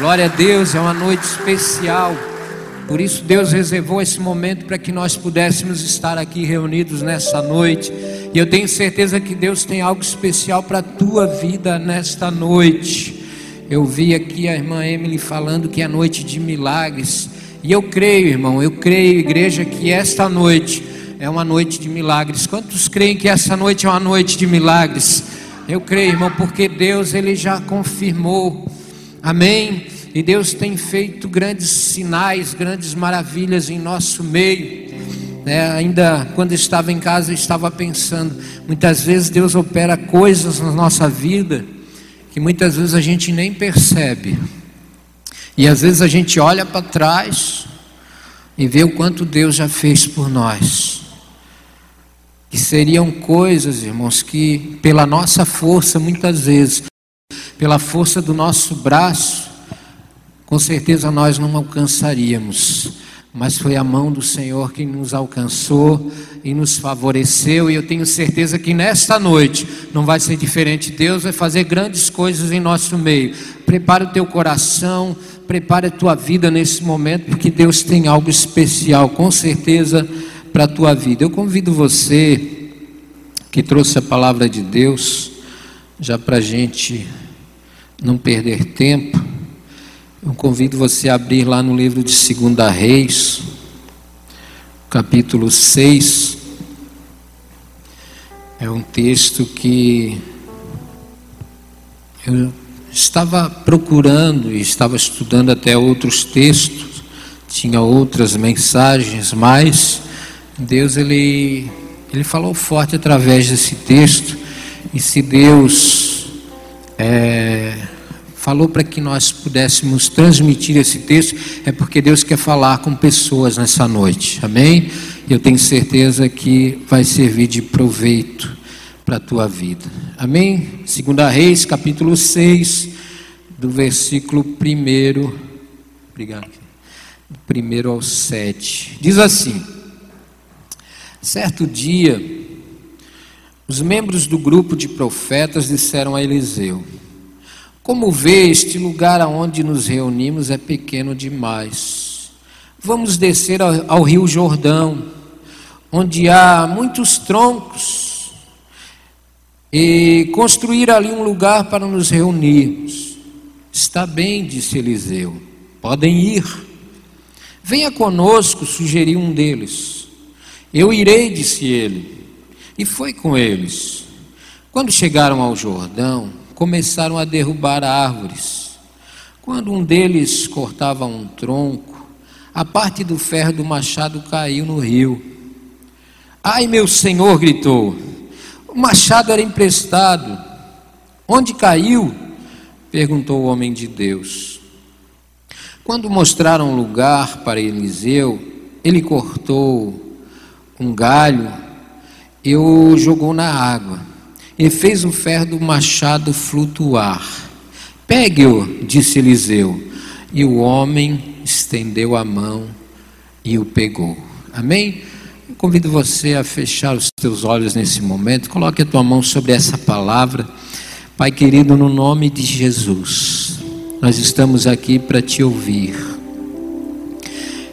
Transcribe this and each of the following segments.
Glória a Deus, é uma noite especial. Por isso Deus reservou esse momento para que nós pudéssemos estar aqui reunidos nessa noite. E eu tenho certeza que Deus tem algo especial para a tua vida nesta noite. Eu vi aqui a irmã Emily falando que é noite de milagres. E eu creio, irmão, eu creio, igreja, que esta noite é uma noite de milagres. Quantos creem que essa noite é uma noite de milagres? Eu creio, irmão, porque Deus ele já confirmou. Amém. E Deus tem feito grandes sinais, grandes maravilhas em nosso meio. É, ainda quando estava em casa, eu estava pensando: muitas vezes Deus opera coisas na nossa vida que muitas vezes a gente nem percebe. E às vezes a gente olha para trás e vê o quanto Deus já fez por nós. Que seriam coisas, irmãos, que pela nossa força, muitas vezes, pela força do nosso braço, com certeza nós não alcançaríamos, mas foi a mão do Senhor que nos alcançou e nos favoreceu, e eu tenho certeza que nesta noite não vai ser diferente. Deus vai fazer grandes coisas em nosso meio. Prepara o teu coração, prepara a tua vida nesse momento, porque Deus tem algo especial, com certeza, para a tua vida. Eu convido você que trouxe a palavra de Deus, já para a gente não perder tempo. Eu convido você a abrir lá no livro de 2 Reis, capítulo 6. É um texto que eu estava procurando e estava estudando até outros textos, tinha outras mensagens, mas Deus ele, ele falou forte através desse texto. E se Deus é, falou para que nós pudéssemos transmitir esse texto, é porque Deus quer falar com pessoas nessa noite, amém? Eu tenho certeza que vai servir de proveito para a tua vida, amém? Segunda Reis, capítulo 6, do versículo 1, obrigado, do 1 ao 7, diz assim: Certo dia, os membros do grupo de profetas disseram a Eliseu: como vê, este lugar aonde nos reunimos é pequeno demais. Vamos descer ao, ao rio Jordão, onde há muitos troncos, e construir ali um lugar para nos reunirmos. Está bem, disse Eliseu, podem ir. Venha conosco, sugeriu um deles. Eu irei, disse ele. E foi com eles. Quando chegaram ao Jordão, começaram a derrubar árvores. Quando um deles cortava um tronco, a parte do ferro do machado caiu no rio. Ai, meu senhor, gritou, o machado era emprestado. Onde caiu? perguntou o homem de Deus. Quando mostraram lugar para Eliseu, ele cortou um galho e o jogou na água e fez o ferro do machado flutuar. Pegue-o, disse Eliseu. E o homem estendeu a mão e o pegou. Amém? Eu convido você a fechar os teus olhos nesse momento. Coloque a tua mão sobre essa palavra. Pai querido, no nome de Jesus, nós estamos aqui para te ouvir.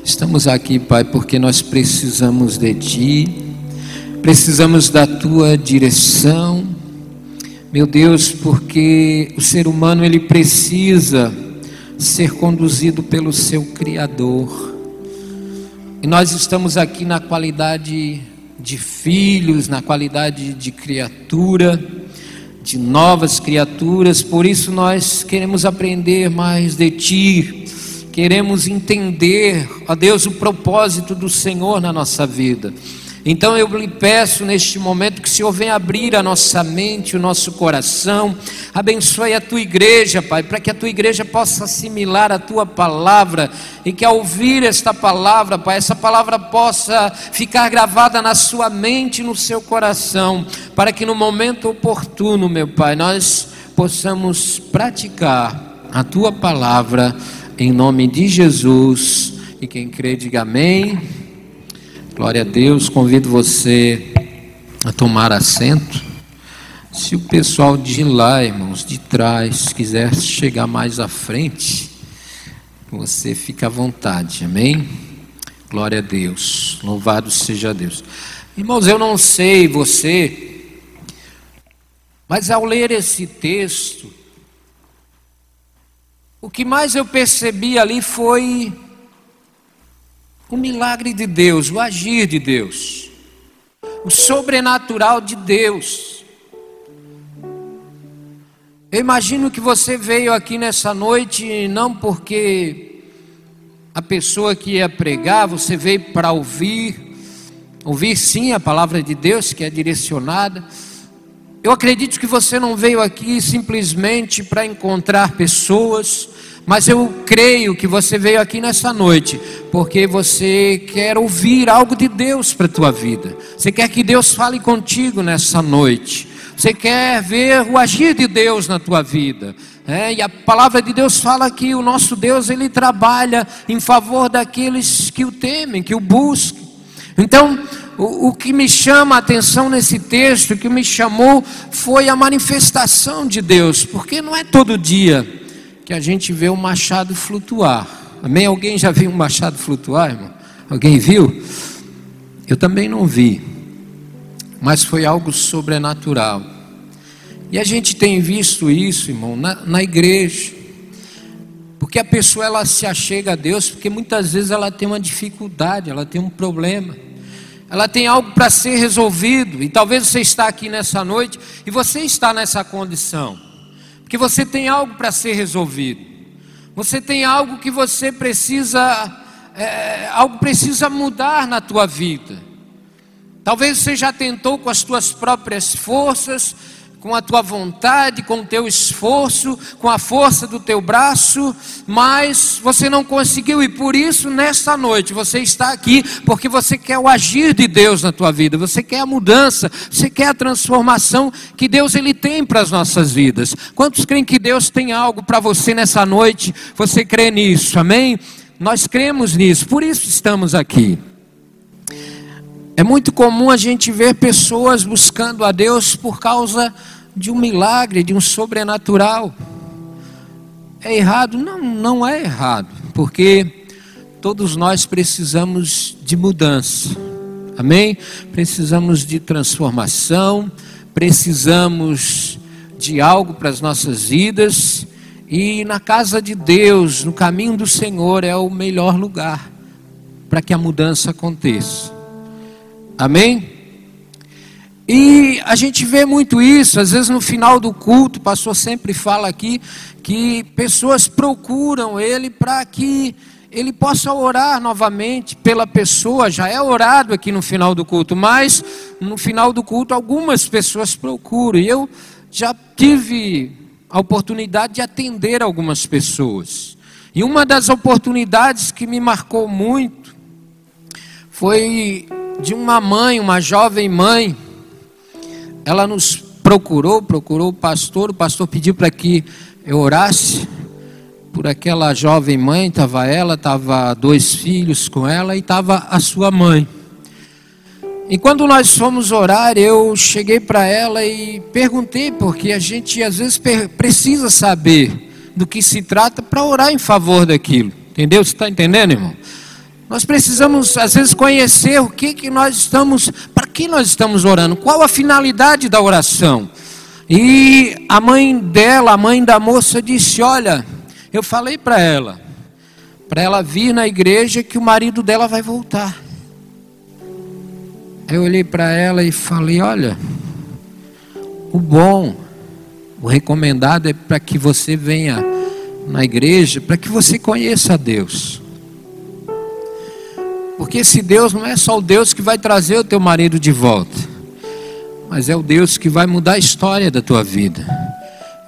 Estamos aqui, Pai, porque nós precisamos de Ti, precisamos da Tua direção, meu Deus, porque o ser humano ele precisa ser conduzido pelo seu Criador. E nós estamos aqui na qualidade de filhos, na qualidade de criatura, de novas criaturas, por isso nós queremos aprender mais de Ti, queremos entender, ó Deus, o propósito do Senhor na nossa vida. Então eu lhe peço neste momento que o Senhor venha abrir a nossa mente, o nosso coração, abençoe a tua igreja, Pai, para que a tua igreja possa assimilar a tua palavra e que ao ouvir esta palavra, Pai, essa palavra possa ficar gravada na sua mente e no seu coração, para que no momento oportuno, meu Pai, nós possamos praticar a tua palavra em nome de Jesus. E quem crê, diga amém. Glória a Deus, convido você a tomar assento. Se o pessoal de lá, irmãos, de trás, quiser chegar mais à frente, você fica à vontade, amém? Glória a Deus, louvado seja Deus. Irmãos, eu não sei você, mas ao ler esse texto, o que mais eu percebi ali foi o milagre de Deus, o agir de Deus, o sobrenatural de Deus. Eu imagino que você veio aqui nessa noite não porque a pessoa que ia pregar, você veio para ouvir, ouvir sim a palavra de Deus que é direcionada. Eu acredito que você não veio aqui simplesmente para encontrar pessoas, mas eu creio que você veio aqui nessa noite porque você quer ouvir algo de Deus para a tua vida. Você quer que Deus fale contigo nessa noite. Você quer ver o agir de Deus na tua vida. É, e a palavra de Deus fala que o nosso Deus ele trabalha em favor daqueles que o temem, que o buscam. Então, o, o que me chama a atenção nesse texto, o que me chamou, foi a manifestação de Deus, porque não é todo dia que a gente vê o machado flutuar. Amém? Alguém já viu um machado flutuar, irmão? Alguém viu? Eu também não vi, mas foi algo sobrenatural. E a gente tem visto isso, irmão, na, na igreja. Porque a pessoa ela se achega a Deus porque muitas vezes ela tem uma dificuldade, ela tem um problema. Ela tem algo para ser resolvido, e talvez você está aqui nessa noite e você está nessa condição. Porque você tem algo para ser resolvido. Você tem algo que você precisa, é, algo precisa mudar na tua vida. Talvez você já tentou com as tuas próprias forças, com a tua vontade, com o teu esforço, com a força do teu braço, mas você não conseguiu e por isso nesta noite você está aqui porque você quer o agir de Deus na tua vida, você quer a mudança, você quer a transformação que Deus ele tem para as nossas vidas. Quantos creem que Deus tem algo para você nessa noite? Você crê nisso? Amém? Nós cremos nisso, por isso estamos aqui. É muito comum a gente ver pessoas buscando a Deus por causa de um milagre, de um sobrenatural. É errado? Não, não é errado, porque todos nós precisamos de mudança. Amém? Precisamos de transformação, precisamos de algo para as nossas vidas, e na casa de Deus, no caminho do Senhor, é o melhor lugar para que a mudança aconteça. Amém? E a gente vê muito isso, às vezes no final do culto, o pastor sempre fala aqui que pessoas procuram ele para que ele possa orar novamente pela pessoa, já é orado aqui no final do culto, mas no final do culto algumas pessoas procuram, e eu já tive a oportunidade de atender algumas pessoas. E uma das oportunidades que me marcou muito foi de uma mãe, uma jovem mãe. Ela nos procurou, procurou o pastor, o pastor pediu para que eu orasse por aquela jovem mãe, estava ela, estava dois filhos com ela e estava a sua mãe. E quando nós fomos orar, eu cheguei para ela e perguntei, porque a gente às vezes precisa saber do que se trata para orar em favor daquilo. Entendeu? Você está entendendo, irmão? Nós precisamos, às vezes, conhecer o que, que nós estamos, para que nós estamos orando, qual a finalidade da oração. E a mãe dela, a mãe da moça, disse: Olha, eu falei para ela, para ela vir na igreja que o marido dela vai voltar. Eu olhei para ela e falei: Olha, o bom, o recomendado é para que você venha na igreja para que você conheça a Deus. Porque esse Deus não é só o Deus que vai trazer o teu marido de volta, mas é o Deus que vai mudar a história da tua vida.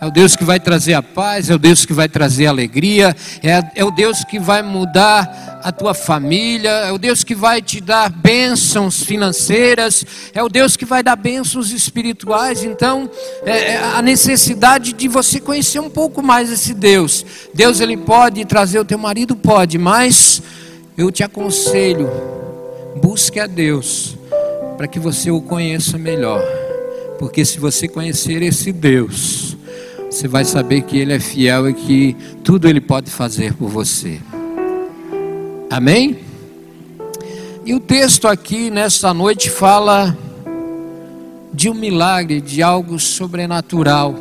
É o Deus que vai trazer a paz, é o Deus que vai trazer alegria, é, é o Deus que vai mudar a tua família, é o Deus que vai te dar bênçãos financeiras, é o Deus que vai dar bênçãos espirituais. Então, é, é a necessidade de você conhecer um pouco mais esse Deus. Deus, ele pode trazer o teu marido? Pode, mas eu te aconselho, busque a Deus, para que você o conheça melhor. Porque se você conhecer esse Deus, você vai saber que Ele é fiel e que tudo Ele pode fazer por você. Amém? E o texto aqui nesta noite fala de um milagre, de algo sobrenatural.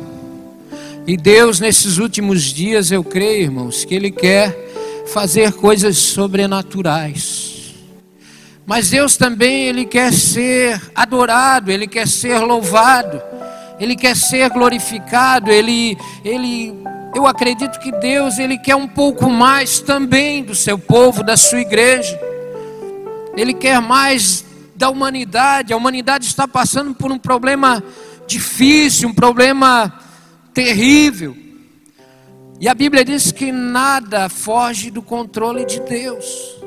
E Deus, nesses últimos dias, eu creio, irmãos, que Ele quer fazer coisas sobrenaturais. Mas Deus também, Ele quer ser adorado, Ele quer ser louvado. Ele quer ser glorificado, ele, ele, eu acredito que Deus, ele quer um pouco mais também do seu povo, da sua igreja. Ele quer mais da humanidade. A humanidade está passando por um problema difícil, um problema terrível. E a Bíblia diz que nada foge do controle de Deus.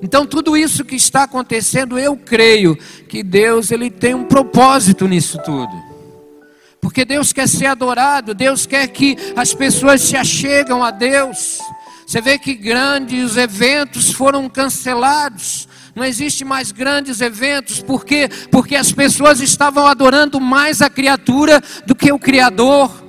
Então tudo isso que está acontecendo, eu creio que Deus ele tem um propósito nisso tudo. Porque Deus quer ser adorado, Deus quer que as pessoas se achegam a Deus. Você vê que grandes eventos foram cancelados. Não existe mais grandes eventos, por quê? Porque as pessoas estavam adorando mais a criatura do que o Criador.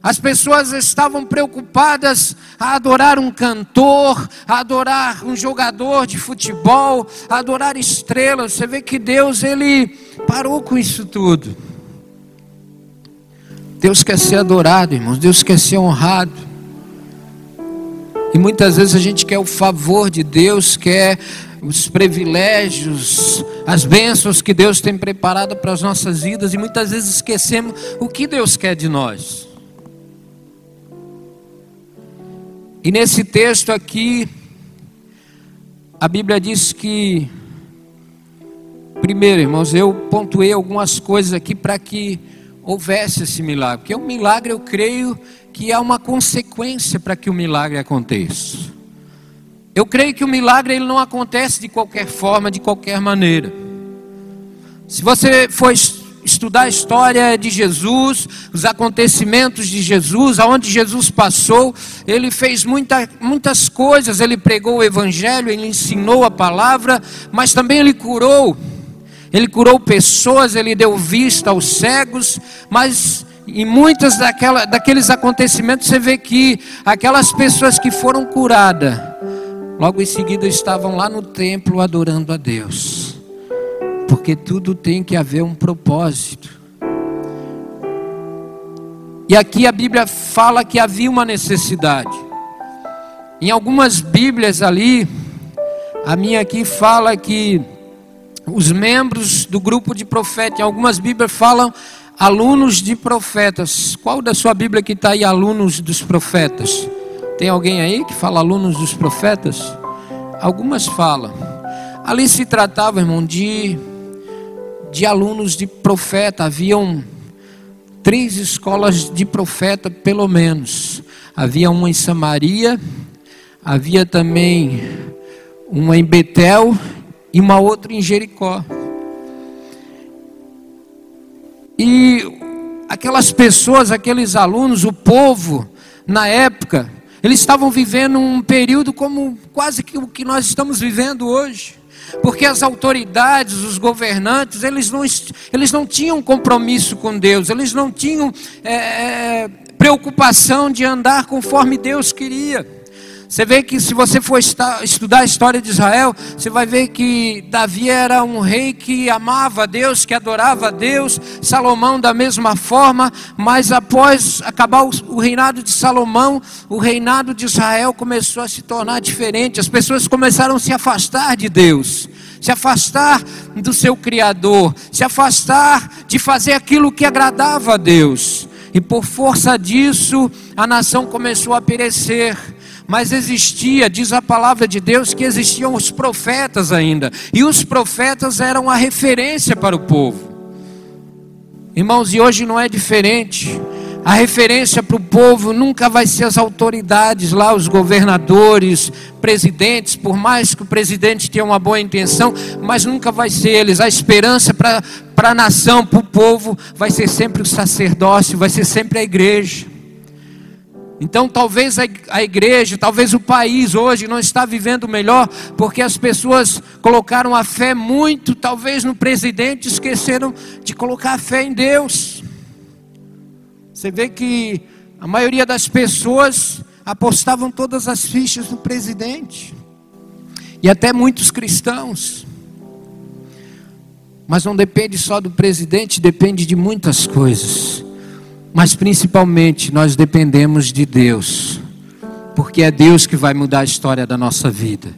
As pessoas estavam preocupadas a adorar um cantor, a adorar um jogador de futebol, a adorar estrelas. Você vê que Deus ele parou com isso tudo. Deus quer ser adorado, irmãos. Deus quer ser honrado. E muitas vezes a gente quer o favor de Deus, quer os privilégios, as bênçãos que Deus tem preparado para as nossas vidas, e muitas vezes esquecemos o que Deus quer de nós. E nesse texto aqui, a Bíblia diz que, primeiro, irmãos, eu pontuei algumas coisas aqui para que houvesse esse milagre. Porque o milagre, eu creio que é uma consequência para que o milagre aconteça. Eu creio que o milagre ele não acontece de qualquer forma, de qualquer maneira. Se você for estudar a história de Jesus, os acontecimentos de Jesus, aonde Jesus passou, ele fez muita, muitas coisas, ele pregou o evangelho, ele ensinou a palavra, mas também ele curou ele curou pessoas, ele deu vista aos cegos, mas em muitos daquela, daqueles acontecimentos você vê que aquelas pessoas que foram curadas, logo em seguida estavam lá no templo adorando a Deus, porque tudo tem que haver um propósito. E aqui a Bíblia fala que havia uma necessidade. Em algumas Bíblias ali, a minha aqui fala que os membros do grupo de profetas. Em algumas Bíblias falam alunos de profetas. Qual da sua Bíblia que está aí, alunos dos profetas? Tem alguém aí que fala alunos dos profetas? Algumas falam. Ali se tratava, irmão, de, de alunos de profeta. Haviam três escolas de profeta, pelo menos. Havia uma em Samaria, havia também uma em Betel e uma outra em Jericó. E aquelas pessoas, aqueles alunos, o povo, na época, eles estavam vivendo um período como quase que o que nós estamos vivendo hoje. Porque as autoridades, os governantes, eles não, eles não tinham compromisso com Deus, eles não tinham é, preocupação de andar conforme Deus queria. Você vê que se você for estudar a história de Israel, você vai ver que Davi era um rei que amava Deus, que adorava Deus, Salomão da mesma forma, mas após acabar o reinado de Salomão, o reinado de Israel começou a se tornar diferente, as pessoas começaram a se afastar de Deus se afastar do seu Criador, se afastar de fazer aquilo que agradava a Deus. E por força disso, a nação começou a perecer. Mas existia, diz a palavra de Deus, que existiam os profetas ainda. E os profetas eram a referência para o povo. Irmãos, e hoje não é diferente. A referência para o povo nunca vai ser as autoridades lá, os governadores, presidentes, por mais que o presidente tenha uma boa intenção, mas nunca vai ser eles. A esperança para a nação, para o povo, vai ser sempre o sacerdócio, vai ser sempre a igreja. Então, talvez a igreja, talvez o país hoje não está vivendo melhor, porque as pessoas colocaram a fé muito, talvez no presidente, esqueceram de colocar a fé em Deus. Você vê que a maioria das pessoas apostavam todas as fichas no presidente. E até muitos cristãos. Mas não depende só do presidente, depende de muitas coisas. Mas principalmente nós dependemos de Deus. Porque é Deus que vai mudar a história da nossa vida.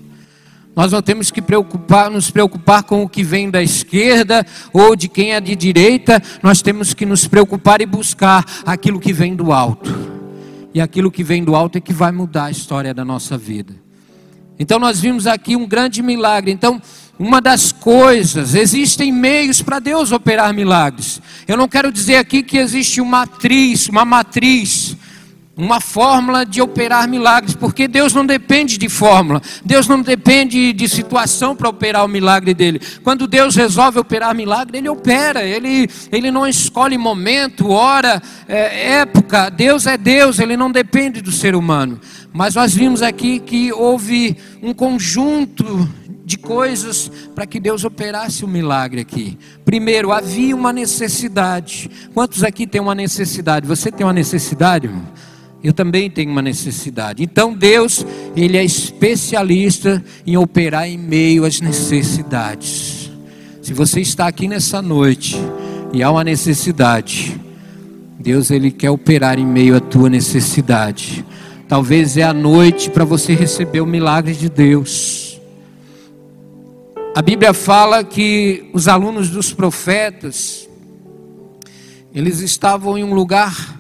Nós não temos que preocupar, nos preocupar com o que vem da esquerda ou de quem é de direita, nós temos que nos preocupar e buscar aquilo que vem do alto. E aquilo que vem do alto é que vai mudar a história da nossa vida. Então nós vimos aqui um grande milagre. Então, uma das coisas, existem meios para Deus operar milagres. Eu não quero dizer aqui que existe uma matriz, uma matriz uma fórmula de operar milagres, porque Deus não depende de fórmula, Deus não depende de situação para operar o milagre dele. Quando Deus resolve operar milagre, ele opera, ele, ele não escolhe momento, hora, é, época. Deus é Deus, ele não depende do ser humano. Mas nós vimos aqui que houve um conjunto de coisas para que Deus operasse o um milagre aqui. Primeiro, havia uma necessidade. Quantos aqui têm uma necessidade? Você tem uma necessidade, irmão? Eu também tenho uma necessidade. Então Deus, ele é especialista em operar em meio às necessidades. Se você está aqui nessa noite e há uma necessidade, Deus ele quer operar em meio à tua necessidade. Talvez é a noite para você receber o milagre de Deus. A Bíblia fala que os alunos dos profetas eles estavam em um lugar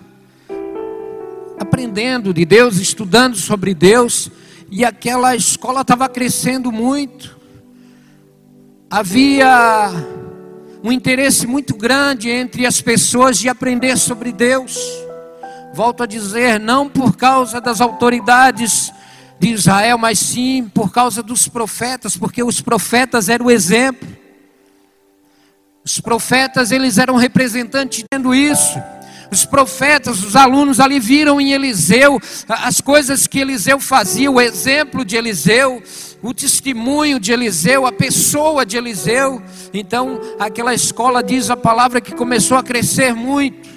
aprendendo de Deus, estudando sobre Deus, e aquela escola estava crescendo muito. Havia um interesse muito grande entre as pessoas de aprender sobre Deus. Volto a dizer, não por causa das autoridades de Israel, mas sim por causa dos profetas, porque os profetas eram o exemplo. Os profetas, eles eram representantes tendo isso. Os profetas, os alunos ali viram em Eliseu as coisas que Eliseu fazia, o exemplo de Eliseu, o testemunho de Eliseu, a pessoa de Eliseu. Então, aquela escola diz a palavra que começou a crescer muito.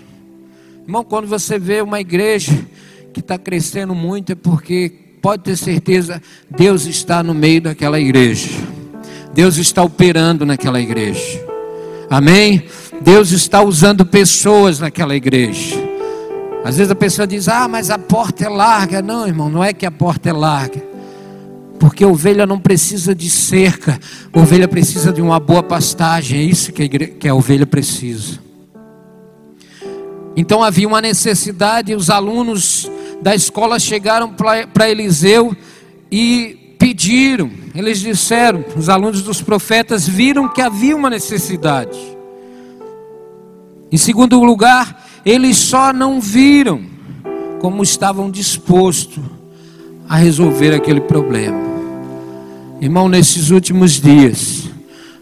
Irmão, quando você vê uma igreja que está crescendo muito, é porque pode ter certeza, Deus está no meio daquela igreja. Deus está operando naquela igreja. Amém? Deus está usando pessoas naquela igreja. Às vezes a pessoa diz: Ah, mas a porta é larga. Não, irmão, não é que a porta é larga. Porque a ovelha não precisa de cerca, ovelha precisa de uma boa pastagem. É isso que a, igreja, que a ovelha precisa. Então havia uma necessidade, os alunos da escola chegaram para Eliseu e pediram, eles disseram, os alunos dos profetas viram que havia uma necessidade. Em segundo lugar, eles só não viram como estavam dispostos a resolver aquele problema. Irmão, nesses últimos dias,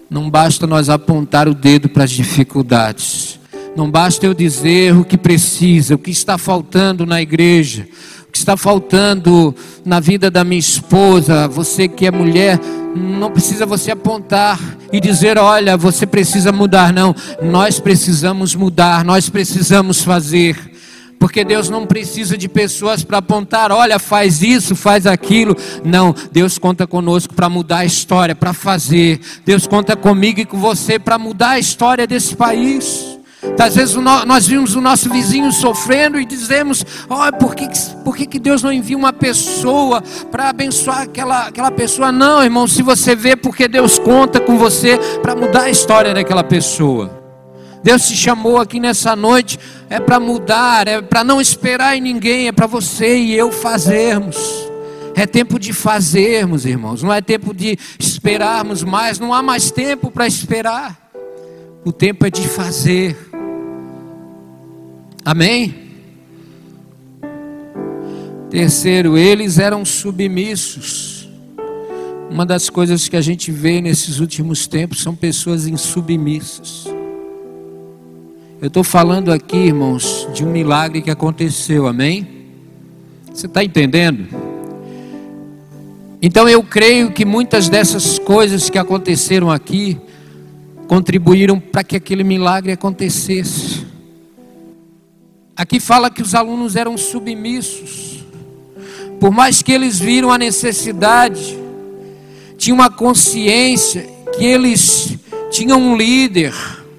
não basta nós apontar o dedo para as dificuldades. Não basta eu dizer o que precisa, o que está faltando na igreja, o que está faltando na vida da minha esposa, você que é mulher, não precisa você apontar e dizer, olha, você precisa mudar, não. Nós precisamos mudar, nós precisamos fazer. Porque Deus não precisa de pessoas para apontar, olha, faz isso, faz aquilo. Não, Deus conta conosco para mudar a história, para fazer. Deus conta comigo e com você para mudar a história desse país. Às vezes nós vimos o nosso vizinho sofrendo e dizemos: oh, por, que, por que, que Deus não envia uma pessoa para abençoar aquela, aquela pessoa? Não, irmão, se você vê, porque Deus conta com você para mudar a história daquela pessoa. Deus te chamou aqui nessa noite é para mudar, é para não esperar em ninguém, é para você e eu fazermos. É tempo de fazermos, irmãos. Não é tempo de esperarmos mais. Não há mais tempo para esperar. O tempo é de fazer. Amém? Terceiro, eles eram submissos. Uma das coisas que a gente vê nesses últimos tempos são pessoas insubmissas. Eu estou falando aqui, irmãos, de um milagre que aconteceu, amém? Você está entendendo? Então eu creio que muitas dessas coisas que aconteceram aqui contribuíram para que aquele milagre acontecesse. Aqui fala que os alunos eram submissos, por mais que eles viram a necessidade, tinham uma consciência que eles tinham um líder,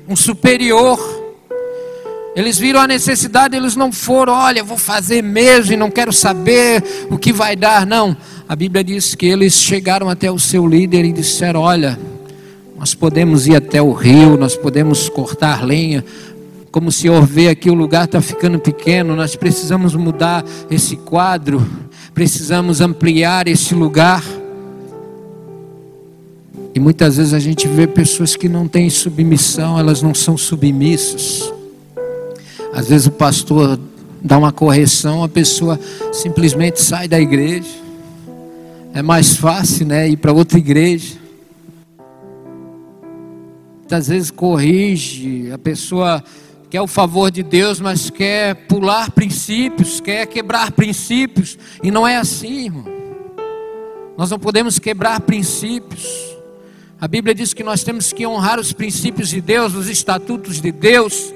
um superior, eles viram a necessidade, eles não foram, olha, vou fazer mesmo e não quero saber o que vai dar. Não. A Bíblia diz que eles chegaram até o seu líder e disseram: Olha, nós podemos ir até o rio, nós podemos cortar lenha. Como o senhor vê aqui, o lugar está ficando pequeno, nós precisamos mudar esse quadro, precisamos ampliar esse lugar. E muitas vezes a gente vê pessoas que não têm submissão, elas não são submissas. Às vezes o pastor dá uma correção, a pessoa simplesmente sai da igreja. É mais fácil, né, ir para outra igreja. Muitas vezes corrige, a pessoa quer o favor de Deus, mas quer pular princípios, quer quebrar princípios, e não é assim, irmão. Nós não podemos quebrar princípios. A Bíblia diz que nós temos que honrar os princípios de Deus, os estatutos de Deus.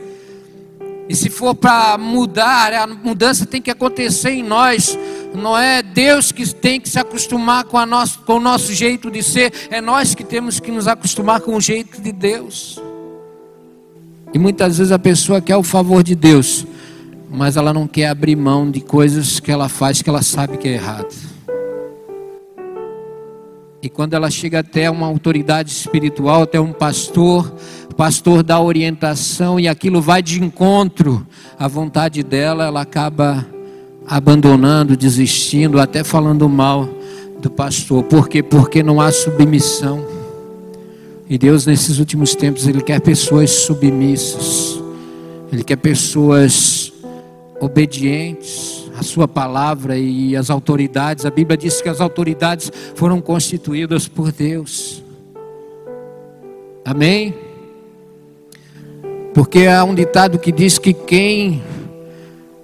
E se for para mudar, a mudança tem que acontecer em nós. Não é Deus que tem que se acostumar com, nosso, com o nosso jeito de ser, é nós que temos que nos acostumar com o jeito de Deus. E muitas vezes a pessoa quer o favor de Deus, mas ela não quer abrir mão de coisas que ela faz que ela sabe que é errado. E quando ela chega até uma autoridade espiritual, até um pastor, pastor dá orientação e aquilo vai de encontro à vontade dela, ela acaba abandonando, desistindo, até falando mal do pastor. Por quê? Porque não há submissão. E Deus, nesses últimos tempos, Ele quer pessoas submissas, Ele quer pessoas obedientes à Sua palavra e às autoridades. A Bíblia diz que as autoridades foram constituídas por Deus. Amém? Porque há um ditado que diz que quem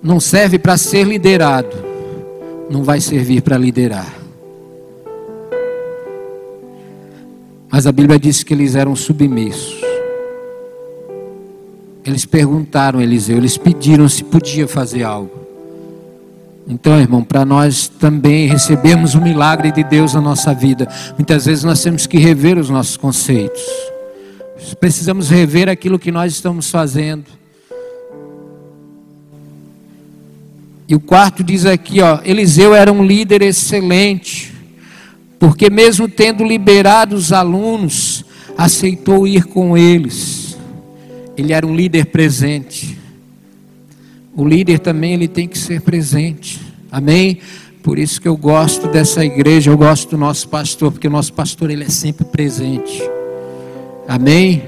não serve para ser liderado, não vai servir para liderar. Mas a Bíblia diz que eles eram submissos. Eles perguntaram a Eliseu, eles pediram se podia fazer algo. Então, irmão, para nós também recebermos o milagre de Deus na nossa vida, muitas vezes nós temos que rever os nossos conceitos precisamos rever aquilo que nós estamos fazendo. E o quarto diz aqui, ó, Eliseu era um líder excelente, porque mesmo tendo liberado os alunos, aceitou ir com eles. Ele era um líder presente. O líder também ele tem que ser presente. Amém? Por isso que eu gosto dessa igreja, eu gosto do nosso pastor, porque o nosso pastor ele é sempre presente. Amém?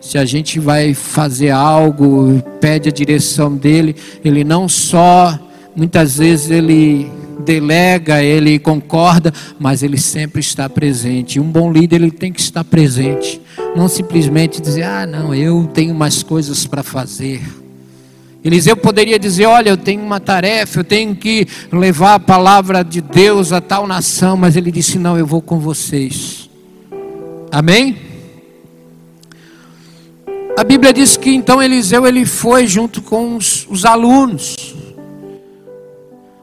Se a gente vai fazer algo, pede a direção dele, ele não só, muitas vezes ele delega, ele concorda, mas ele sempre está presente. Um bom líder ele tem que estar presente, não simplesmente dizer: "Ah, não, eu tenho mais coisas para fazer". Eliseu poderia dizer: Olha, eu tenho uma tarefa, eu tenho que levar a palavra de Deus a tal nação, mas ele disse: Não, eu vou com vocês. Amém? A Bíblia diz que então Eliseu ele foi junto com os, os alunos.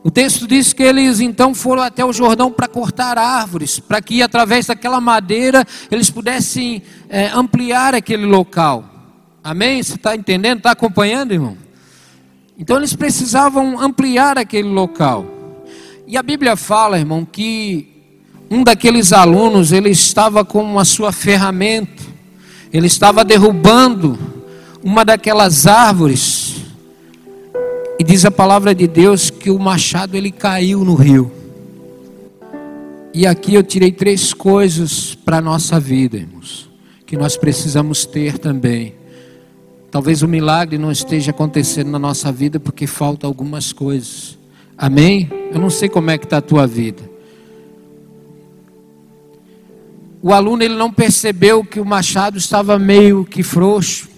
O texto diz que eles então foram até o Jordão para cortar árvores, para que através daquela madeira eles pudessem é, ampliar aquele local. Amém? Você está entendendo? Está acompanhando, irmão? Então eles precisavam ampliar aquele local. E a Bíblia fala, irmão, que um daqueles alunos ele estava com a sua ferramenta ele estava derrubando uma daquelas árvores. E diz a palavra de Deus que o machado ele caiu no rio. E aqui eu tirei três coisas para a nossa vida, irmãos, que nós precisamos ter também. Talvez o milagre não esteja acontecendo na nossa vida porque falta algumas coisas. Amém? Eu não sei como é que está a tua vida. O aluno ele não percebeu que o machado estava meio que frouxo.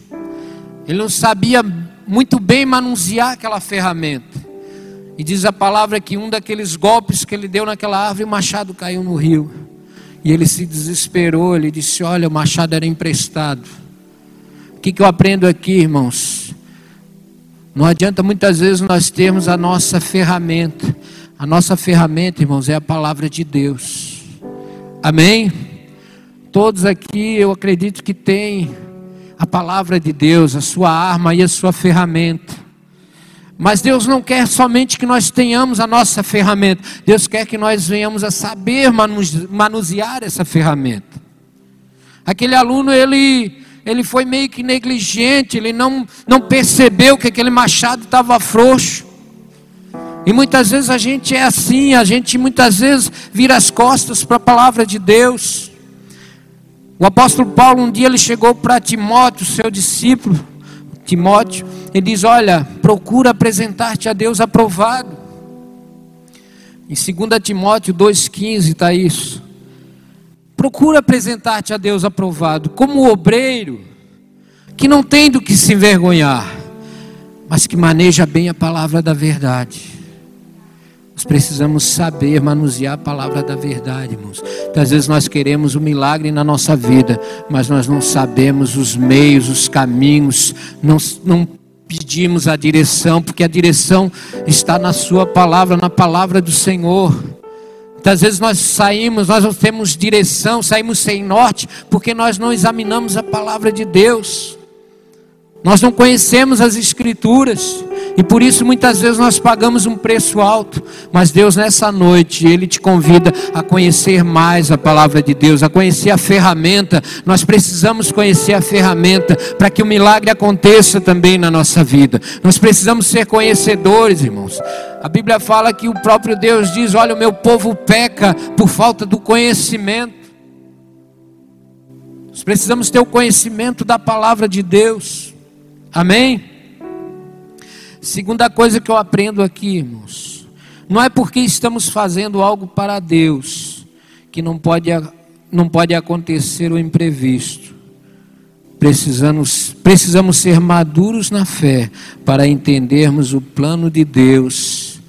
Ele não sabia muito bem manusear aquela ferramenta. E diz a palavra que um daqueles golpes que ele deu naquela árvore, o machado caiu no rio. E ele se desesperou, ele disse: Olha, o machado era emprestado. O que, que eu aprendo aqui, irmãos? Não adianta muitas vezes nós termos a nossa ferramenta. A nossa ferramenta, irmãos, é a palavra de Deus. Amém? Todos aqui eu acredito que têm a palavra de Deus, a sua arma e a sua ferramenta. Mas Deus não quer somente que nós tenhamos a nossa ferramenta, Deus quer que nós venhamos a saber manusear essa ferramenta. Aquele aluno, ele, ele foi meio que negligente, ele não, não percebeu que aquele machado estava frouxo. E muitas vezes a gente é assim, a gente muitas vezes vira as costas para a palavra de Deus. O apóstolo Paulo um dia ele chegou para Timóteo, seu discípulo, Timóteo, ele diz: "Olha, procura apresentar-te a Deus aprovado". Em 2 Timóteo 2:15 está isso. Procura apresentar-te a Deus aprovado, como obreiro que não tem do que se envergonhar, mas que maneja bem a palavra da verdade. Nós precisamos saber manusear a palavra da verdade, irmãos. Às vezes nós queremos um milagre na nossa vida, mas nós não sabemos os meios, os caminhos, não, não pedimos a direção, porque a direção está na Sua palavra, na palavra do Senhor. Muitas vezes nós saímos, nós não temos direção, saímos sem norte, porque nós não examinamos a palavra de Deus. Nós não conhecemos as Escrituras. E por isso muitas vezes nós pagamos um preço alto, mas Deus nessa noite, Ele te convida a conhecer mais a palavra de Deus, a conhecer a ferramenta. Nós precisamos conhecer a ferramenta para que o milagre aconteça também na nossa vida. Nós precisamos ser conhecedores, irmãos. A Bíblia fala que o próprio Deus diz: Olha, o meu povo peca por falta do conhecimento. Nós precisamos ter o conhecimento da palavra de Deus. Amém? Segunda coisa que eu aprendo aqui, irmãos, não é porque estamos fazendo algo para Deus que não pode, não pode acontecer o imprevisto. Precisamos, precisamos ser maduros na fé para entendermos o plano de Deus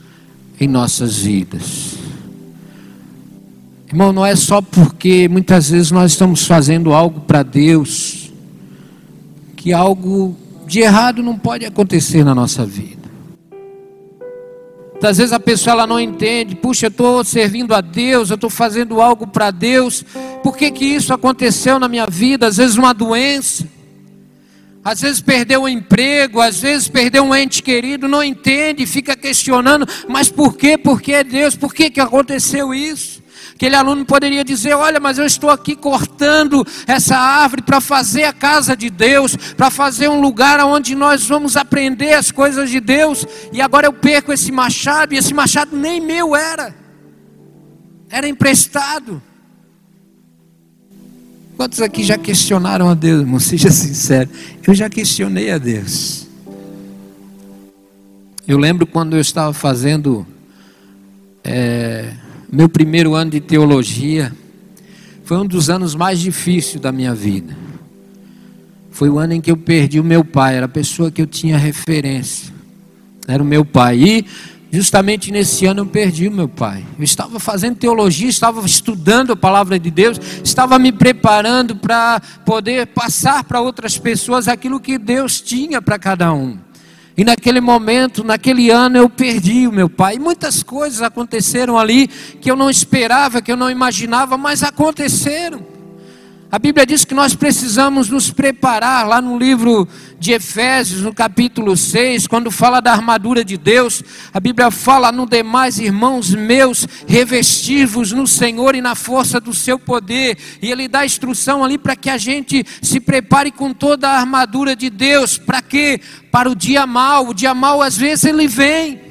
em nossas vidas. Irmão, não é só porque muitas vezes nós estamos fazendo algo para Deus que algo de errado não pode acontecer na nossa vida. Às vezes a pessoa ela não entende, puxa, eu estou servindo a Deus, eu estou fazendo algo para Deus, por que, que isso aconteceu na minha vida? Às vezes uma doença, às vezes perdeu um emprego, às vezes perdeu um ente querido, não entende, fica questionando, mas por quê? Por que Deus? Por que, que aconteceu isso? Aquele aluno poderia dizer: Olha, mas eu estou aqui cortando essa árvore para fazer a casa de Deus, para fazer um lugar onde nós vamos aprender as coisas de Deus, e agora eu perco esse machado, e esse machado nem meu era, era emprestado. Quantos aqui já questionaram a Deus, irmão? Seja sincero. Eu já questionei a Deus. Eu lembro quando eu estava fazendo é, meu primeiro ano de teologia foi um dos anos mais difíceis da minha vida. Foi o ano em que eu perdi o meu pai, era a pessoa que eu tinha referência. Era o meu pai. E justamente nesse ano eu perdi o meu pai. Eu estava fazendo teologia, estava estudando a palavra de Deus, estava me preparando para poder passar para outras pessoas aquilo que Deus tinha para cada um. E naquele momento, naquele ano, eu perdi o meu pai. E muitas coisas aconteceram ali que eu não esperava, que eu não imaginava, mas aconteceram. A Bíblia diz que nós precisamos nos preparar, lá no livro de Efésios, no capítulo 6, quando fala da armadura de Deus, a Bíblia fala: No demais, irmãos meus, revestivos no Senhor e na força do seu poder, e Ele dá instrução ali para que a gente se prepare com toda a armadura de Deus, para quê? Para o dia mal, o dia mal às vezes ele vem.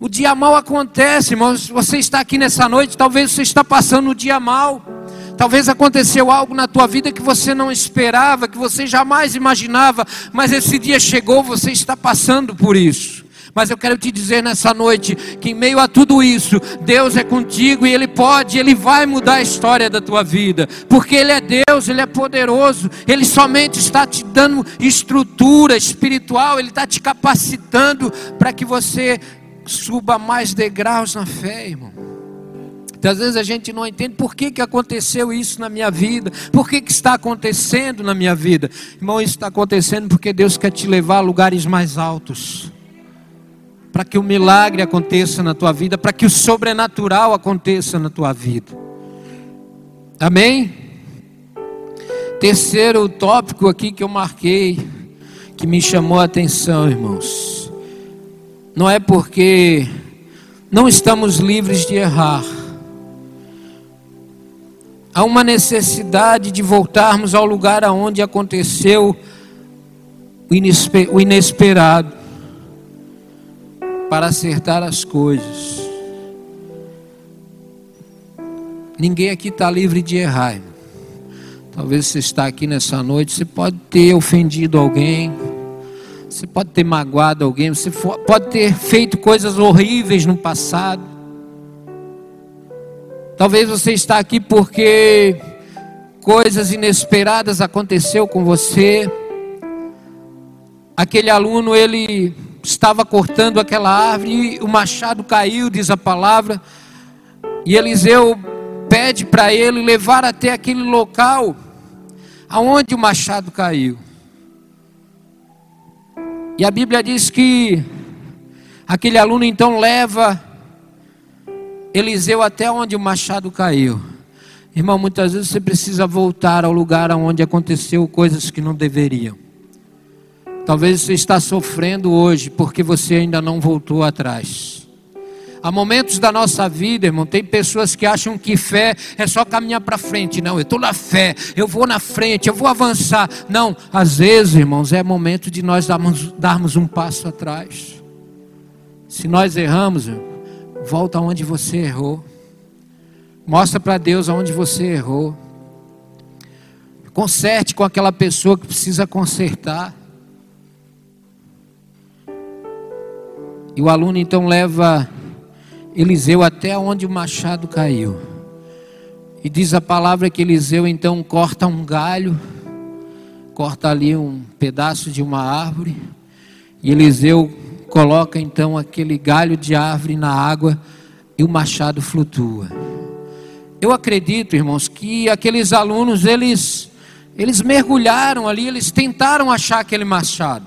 O dia mal acontece, irmãos. Você está aqui nessa noite, talvez você está passando o dia mal. Talvez aconteceu algo na tua vida que você não esperava, que você jamais imaginava, mas esse dia chegou, você está passando por isso. Mas eu quero te dizer nessa noite que em meio a tudo isso, Deus é contigo e Ele pode, Ele vai mudar a história da tua vida, porque Ele é Deus, Ele é poderoso, Ele somente está te dando estrutura espiritual, Ele está te capacitando para que você suba mais degraus na fé, irmão. Então, às vezes a gente não entende por que, que aconteceu isso na minha vida, por que, que está acontecendo na minha vida. Irmão, isso está acontecendo porque Deus quer te levar a lugares mais altos. Para que o milagre aconteça na tua vida, para que o sobrenatural aconteça na tua vida. Amém? Terceiro tópico aqui que eu marquei, que me chamou a atenção, irmãos. Não é porque não estamos livres de errar há uma necessidade de voltarmos ao lugar aonde aconteceu o inesperado para acertar as coisas. Ninguém aqui está livre de errar. Irmão. Talvez você está aqui nessa noite, você pode ter ofendido alguém, você pode ter magoado alguém, você pode ter feito coisas horríveis no passado. Talvez você está aqui porque coisas inesperadas aconteceu com você. Aquele aluno, ele estava cortando aquela árvore e o machado caiu, diz a palavra. E Eliseu pede para ele levar até aquele local aonde o machado caiu. E a Bíblia diz que aquele aluno então leva Eliseu até onde o machado caiu. Irmão, muitas vezes você precisa voltar ao lugar onde aconteceu coisas que não deveriam. Talvez você está sofrendo hoje porque você ainda não voltou atrás. Há momentos da nossa vida, irmão, tem pessoas que acham que fé é só caminhar para frente. Não, eu estou na fé, eu vou na frente, eu vou avançar. Não, às vezes, irmãos, é momento de nós darmos, darmos um passo atrás. Se nós erramos, irmão, Volta aonde você errou. Mostra para Deus aonde você errou. Conserte com aquela pessoa que precisa consertar. E o aluno então leva Eliseu até onde o machado caiu. E diz a palavra que Eliseu então corta um galho, corta ali um pedaço de uma árvore. E Eliseu coloca então aquele galho de árvore na água e o machado flutua. Eu acredito, irmãos, que aqueles alunos eles eles mergulharam ali, eles tentaram achar aquele machado.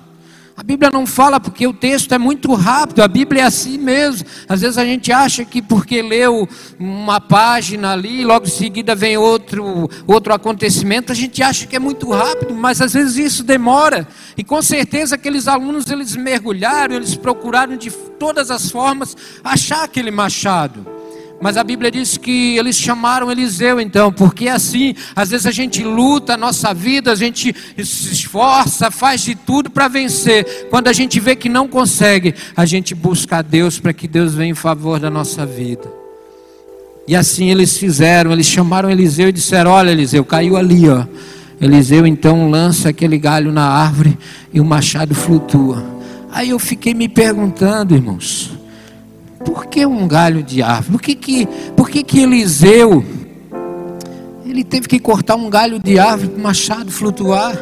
A Bíblia não fala porque o texto é muito rápido, a Bíblia é assim mesmo. Às vezes a gente acha que porque leu uma página ali, logo em seguida vem outro, outro acontecimento, a gente acha que é muito rápido, mas às vezes isso demora. E com certeza aqueles alunos eles mergulharam, eles procuraram de todas as formas achar aquele machado. Mas a Bíblia diz que eles chamaram Eliseu então, porque assim, às vezes a gente luta a nossa vida, a gente se esforça, faz de tudo para vencer. Quando a gente vê que não consegue, a gente busca a Deus para que Deus venha em favor da nossa vida. E assim eles fizeram, eles chamaram Eliseu e disseram: Olha, Eliseu, caiu ali, ó. Eliseu então lança aquele galho na árvore e o machado flutua. Aí eu fiquei me perguntando, irmãos, por que um galho de árvore? Por que, que, por que, que Eliseu ele teve que cortar um galho de árvore para o machado flutuar?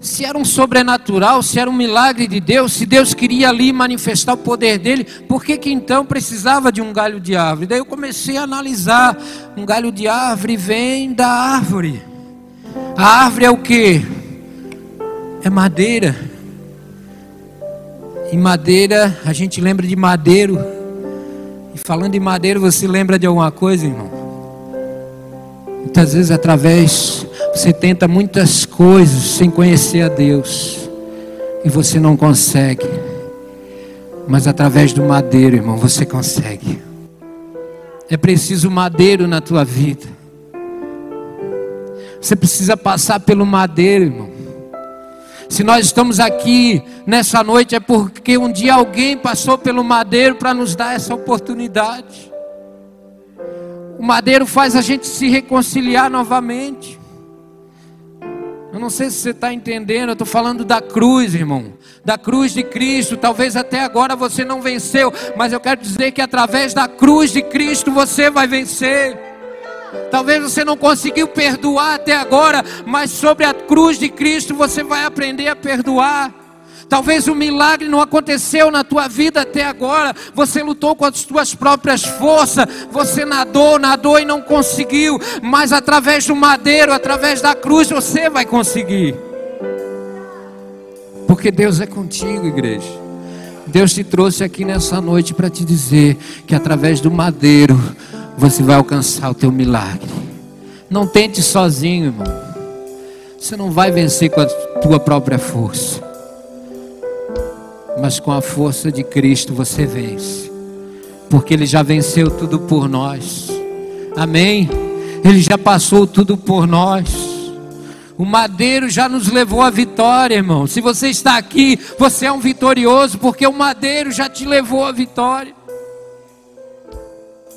Se era um sobrenatural, se era um milagre de Deus, se Deus queria ali manifestar o poder dele, por que, que então precisava de um galho de árvore? Daí eu comecei a analisar: um galho de árvore vem da árvore. A árvore é o que? É madeira. Em madeira, a gente lembra de madeiro. E falando em madeiro, você lembra de alguma coisa, irmão? Muitas vezes, através, você tenta muitas coisas sem conhecer a Deus e você não consegue. Mas através do madeiro, irmão, você consegue. É preciso madeiro na tua vida. Você precisa passar pelo madeiro, irmão. Se nós estamos aqui nessa noite é porque um dia alguém passou pelo madeiro para nos dar essa oportunidade. O madeiro faz a gente se reconciliar novamente. Eu não sei se você está entendendo, eu estou falando da cruz, irmão. Da cruz de Cristo. Talvez até agora você não venceu, mas eu quero dizer que através da cruz de Cristo você vai vencer. Talvez você não conseguiu perdoar até agora, mas sobre a cruz de Cristo você vai aprender a perdoar. Talvez o milagre não aconteceu na tua vida até agora. Você lutou com as tuas próprias forças. Você nadou, nadou e não conseguiu. Mas através do madeiro, através da cruz, você vai conseguir. Porque Deus é contigo, igreja. Deus te trouxe aqui nessa noite para te dizer que através do madeiro você vai alcançar o teu milagre. Não tente sozinho, irmão. Você não vai vencer com a tua própria força. Mas com a força de Cristo você vence. Porque ele já venceu tudo por nós. Amém. Ele já passou tudo por nós. O madeiro já nos levou à vitória, irmão. Se você está aqui, você é um vitorioso, porque o madeiro já te levou à vitória.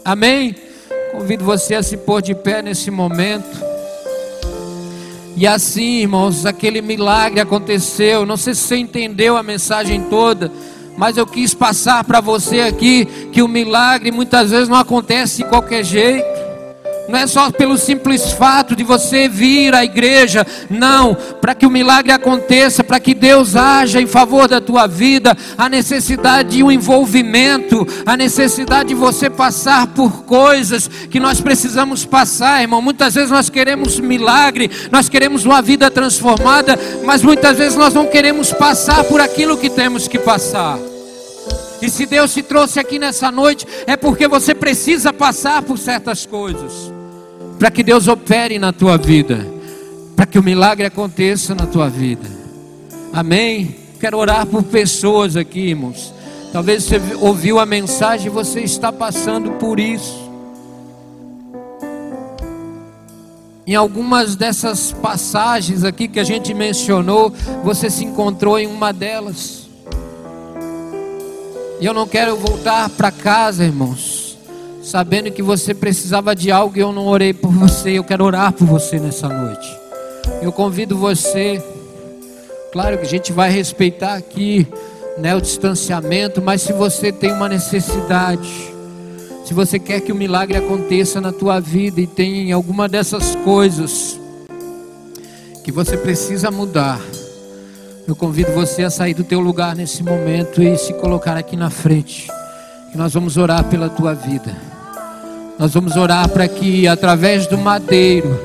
Amém? Convido você a se pôr de pé nesse momento. E assim, irmãos, aquele milagre aconteceu. Não sei se você entendeu a mensagem toda, mas eu quis passar para você aqui que o milagre muitas vezes não acontece de qualquer jeito. Não é só pelo simples fato de você vir à igreja, não. Para que o milagre aconteça, para que Deus haja em favor da tua vida, a necessidade de um envolvimento, a necessidade de você passar por coisas que nós precisamos passar, irmão. Muitas vezes nós queremos milagre, nós queremos uma vida transformada, mas muitas vezes nós não queremos passar por aquilo que temos que passar. E se Deus te trouxe aqui nessa noite, é porque você precisa passar por certas coisas para que Deus opere na tua vida, para que o milagre aconteça na tua vida. Amém? Quero orar por pessoas aqui, irmãos. Talvez você ouviu a mensagem e você está passando por isso. Em algumas dessas passagens aqui que a gente mencionou, você se encontrou em uma delas. E eu não quero voltar para casa, irmãos, sabendo que você precisava de algo e eu não orei por você, eu quero orar por você nessa noite. Eu convido você, claro que a gente vai respeitar aqui né, o distanciamento, mas se você tem uma necessidade, se você quer que o milagre aconteça na tua vida e tem alguma dessas coisas que você precisa mudar, eu convido você a sair do teu lugar nesse momento e se colocar aqui na frente. Que nós vamos orar pela tua vida. Nós vamos orar para que, através do madeiro,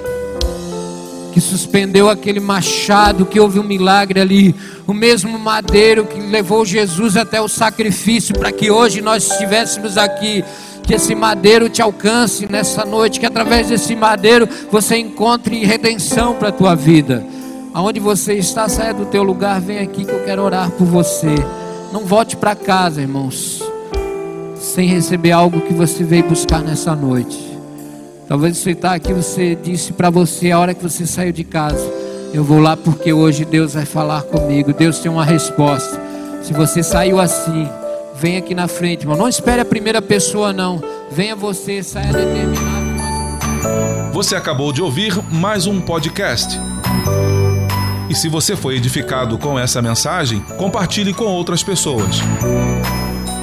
que suspendeu aquele machado, que houve um milagre ali, o mesmo madeiro que levou Jesus até o sacrifício, para que hoje nós estivéssemos aqui. Que esse madeiro te alcance nessa noite, que através desse madeiro você encontre redenção para a tua vida. Aonde você está, saia do teu lugar, vem aqui que eu quero orar por você. Não volte para casa, irmãos sem receber algo que você veio buscar nessa noite. Talvez você está aqui, você disse para você a hora que você saiu de casa, eu vou lá porque hoje Deus vai falar comigo. Deus tem uma resposta. Se você saiu assim, vem aqui na frente, irmão. Não espere a primeira pessoa não. Venha você, saia determinado. Você acabou de ouvir mais um podcast. E se você foi edificado com essa mensagem, compartilhe com outras pessoas.